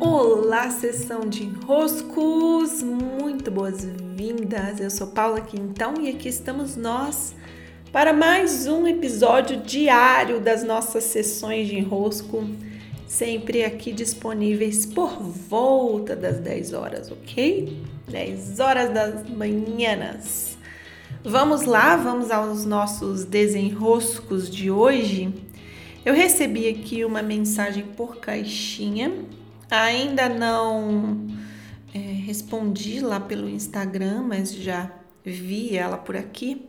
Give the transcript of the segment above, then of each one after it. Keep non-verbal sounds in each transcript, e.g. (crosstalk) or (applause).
Olá, sessão de enroscos, muito boas-vindas. Eu sou Paula Quintão e aqui estamos nós para mais um episódio diário das nossas sessões de enrosco, sempre aqui disponíveis por volta das 10 horas, ok? 10 horas das manhãs. Vamos lá, vamos aos nossos desenroscos de hoje. Eu recebi aqui uma mensagem por caixinha Ainda não é, respondi lá pelo Instagram, mas já vi ela por aqui.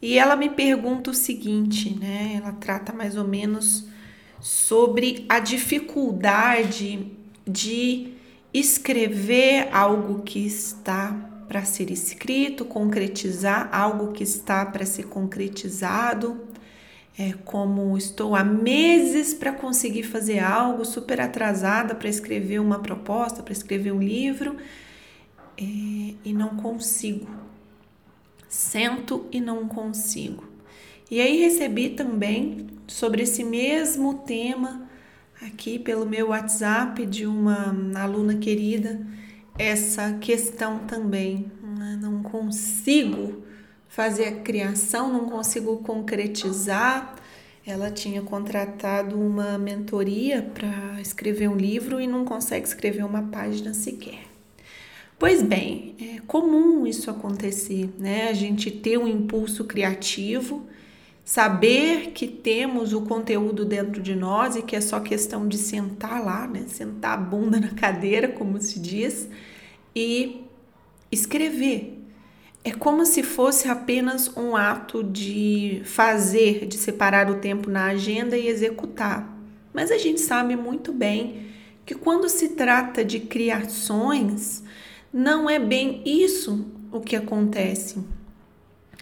E ela me pergunta o seguinte, né? Ela trata mais ou menos sobre a dificuldade de escrever algo que está para ser escrito, concretizar algo que está para ser concretizado é, como estou há meses para conseguir fazer algo, super atrasada para escrever uma proposta, para escrever um livro é, e não consigo. Sento e não consigo. E aí recebi também sobre esse mesmo tema aqui pelo meu WhatsApp de uma aluna querida essa questão também. Não consigo fazer a criação, não consigo concretizar. Ela tinha contratado uma mentoria para escrever um livro e não consegue escrever uma página sequer. Pois bem, é comum isso acontecer, né? A gente ter um impulso criativo, saber que temos o conteúdo dentro de nós e que é só questão de sentar lá, né? Sentar a bunda na cadeira, como se diz, e escrever, é como se fosse apenas um ato de fazer, de separar o tempo na agenda e executar. Mas a gente sabe muito bem que quando se trata de criações, não é bem isso o que acontece.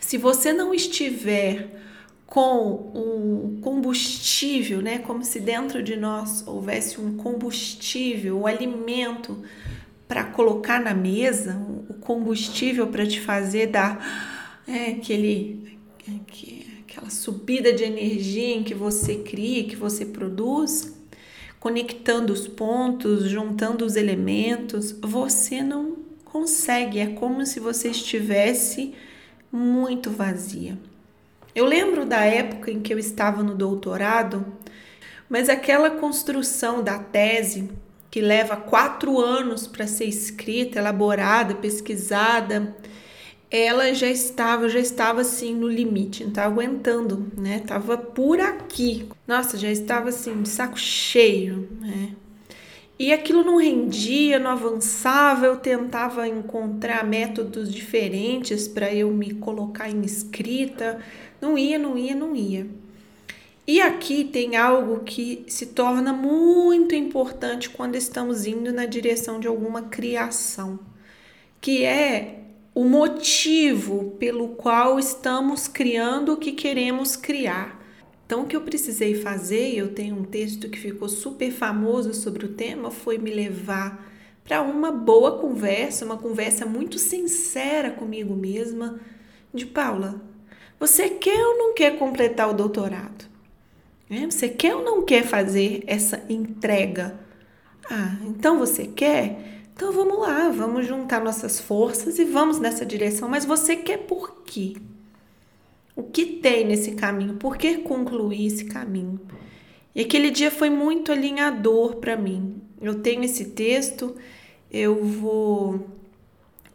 Se você não estiver com o combustível, né, como se dentro de nós houvesse um combustível, o alimento para colocar na mesa, o combustível para te fazer dar é, aquele, aquela subida de energia em que você cria, que você produz, conectando os pontos, juntando os elementos, você não consegue. É como se você estivesse muito vazia. Eu lembro da época em que eu estava no doutorado, mas aquela construção da tese que leva quatro anos para ser escrita, elaborada, pesquisada, ela já estava, já estava assim no limite, não estava aguentando, né? Tava por aqui. Nossa, já estava assim de saco cheio, né? E aquilo não rendia, não avançava, eu tentava encontrar métodos diferentes para eu me colocar em escrita, não ia, não ia, não ia. E aqui tem algo que se torna muito importante quando estamos indo na direção de alguma criação, que é o motivo pelo qual estamos criando o que queremos criar. Então, o que eu precisei fazer, eu tenho um texto que ficou super famoso sobre o tema, foi me levar para uma boa conversa, uma conversa muito sincera comigo mesma, de Paula, você quer ou não quer completar o doutorado? Né? Você quer ou não quer fazer essa entrega? Ah, então você quer? Então vamos lá, vamos juntar nossas forças e vamos nessa direção. Mas você quer por quê? O que tem nesse caminho? Por que concluir esse caminho? E aquele dia foi muito alinhador para mim. Eu tenho esse texto, eu vou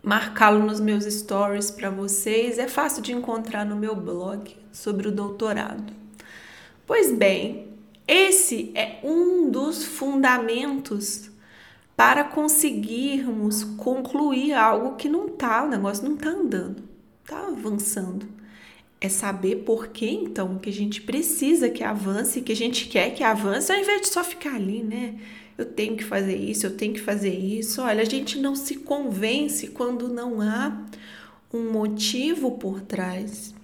marcá-lo nos meus stories para vocês. É fácil de encontrar no meu blog sobre o doutorado. Pois bem, esse é um dos fundamentos para conseguirmos concluir algo que não tá, o negócio não tá andando, tá avançando. É saber por que então que a gente precisa que avance, que a gente quer que avance, ao invés de só ficar ali, né? Eu tenho que fazer isso, eu tenho que fazer isso. Olha, a gente não se convence quando não há um motivo por trás.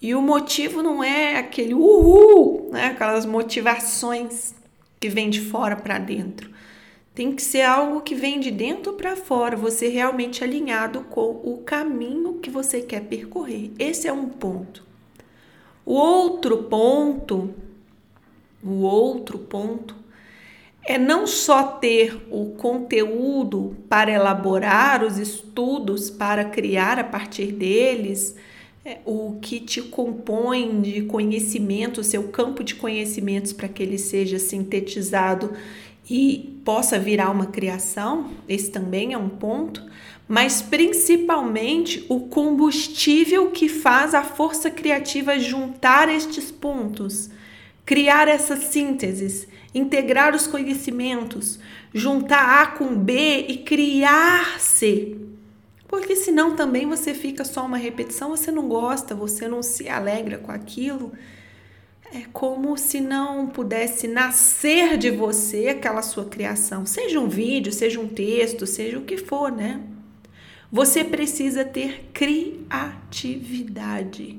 E o motivo não é aquele uhul, né? aquelas motivações que vem de fora para dentro. Tem que ser algo que vem de dentro para fora, você realmente alinhado com o caminho que você quer percorrer. Esse é um ponto. O outro ponto, o outro ponto é não só ter o conteúdo para elaborar os estudos, para criar a partir deles o que te compõe de conhecimento, o seu campo de conhecimentos para que ele seja sintetizado e possa virar uma criação, esse também é um ponto, mas principalmente o combustível que faz a força criativa juntar estes pontos, criar essas sínteses, integrar os conhecimentos, juntar A com B e criar C. Porque senão também você fica só uma repetição, você não gosta, você não se alegra com aquilo. É como se não pudesse nascer de você aquela sua criação, seja um vídeo, seja um texto, seja o que for, né? Você precisa ter criatividade.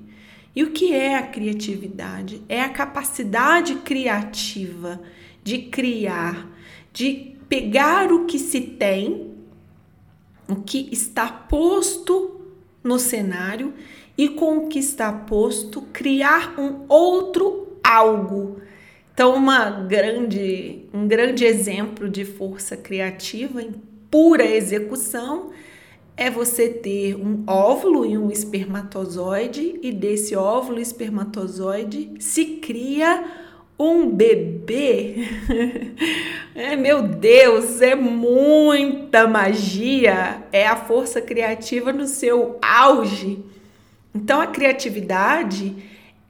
E o que é a criatividade? É a capacidade criativa de criar, de pegar o que se tem o que está posto no cenário e com o que está posto criar um outro algo. Então, uma grande, um grande exemplo de força criativa em pura execução é você ter um óvulo e um espermatozoide, e desse óvulo e espermatozoide se cria um bebê. (laughs) é, meu Deus, é muita magia, é a força criativa no seu auge. Então a criatividade,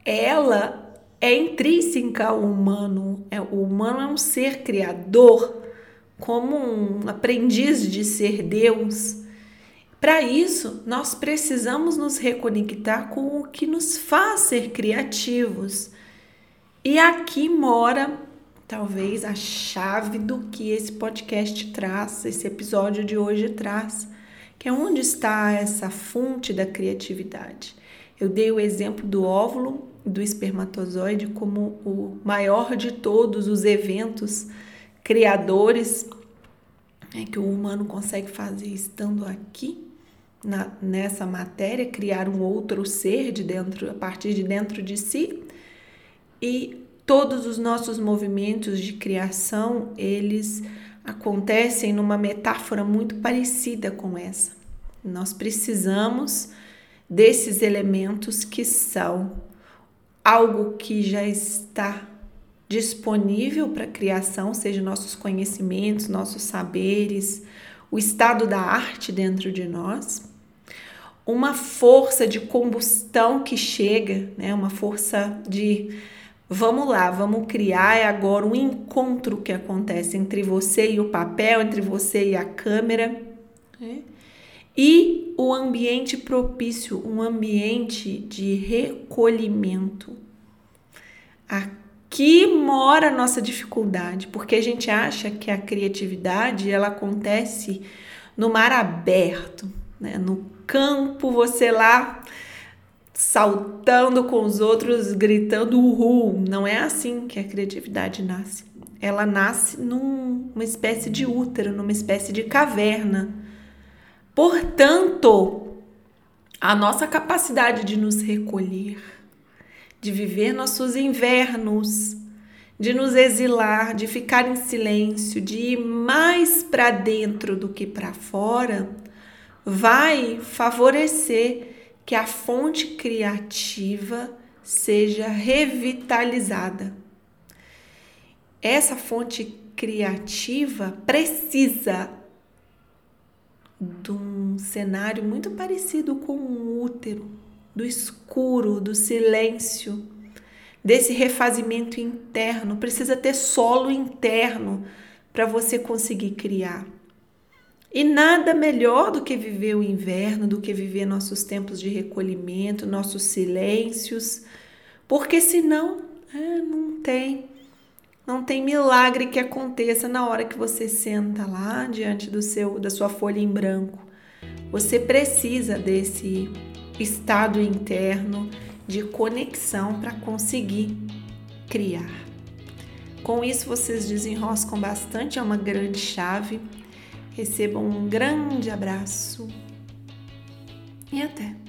ela é intrínseca ao humano. É, o humano é um ser criador, como um aprendiz de ser Deus. Para isso, nós precisamos nos reconectar com o que nos faz ser criativos e aqui mora talvez a chave do que esse podcast traz, esse episódio de hoje traz, que é onde está essa fonte da criatividade. Eu dei o exemplo do óvulo do espermatozoide como o maior de todos os eventos criadores é, que o humano consegue fazer estando aqui na, nessa matéria, criar um outro ser de dentro, a partir de dentro de si e todos os nossos movimentos de criação, eles acontecem numa metáfora muito parecida com essa. Nós precisamos desses elementos que são algo que já está disponível para criação, seja nossos conhecimentos, nossos saberes, o estado da arte dentro de nós, uma força de combustão que chega, né, uma força de Vamos lá, vamos criar é agora um encontro que acontece entre você e o papel, entre você e a câmera. Né? E o ambiente propício, um ambiente de recolhimento. Aqui mora a nossa dificuldade, porque a gente acha que a criatividade ela acontece no mar aberto, né? no campo, você lá saltando com os outros, gritando uhul. Não é assim que a criatividade nasce. Ela nasce numa espécie de útero, numa espécie de caverna. Portanto, a nossa capacidade de nos recolher, de viver nossos invernos, de nos exilar, de ficar em silêncio, de ir mais para dentro do que para fora, vai favorecer que a fonte criativa seja revitalizada. Essa fonte criativa precisa de um cenário muito parecido com um útero, do escuro, do silêncio, desse refazimento interno. Precisa ter solo interno para você conseguir criar. E nada melhor do que viver o inverno, do que viver nossos tempos de recolhimento, nossos silêncios, porque senão é, não tem, não tem milagre que aconteça na hora que você senta lá diante do seu, da sua folha em branco. Você precisa desse estado interno de conexão para conseguir criar. Com isso vocês desenroscam bastante, é uma grande chave Recebam um grande abraço e até!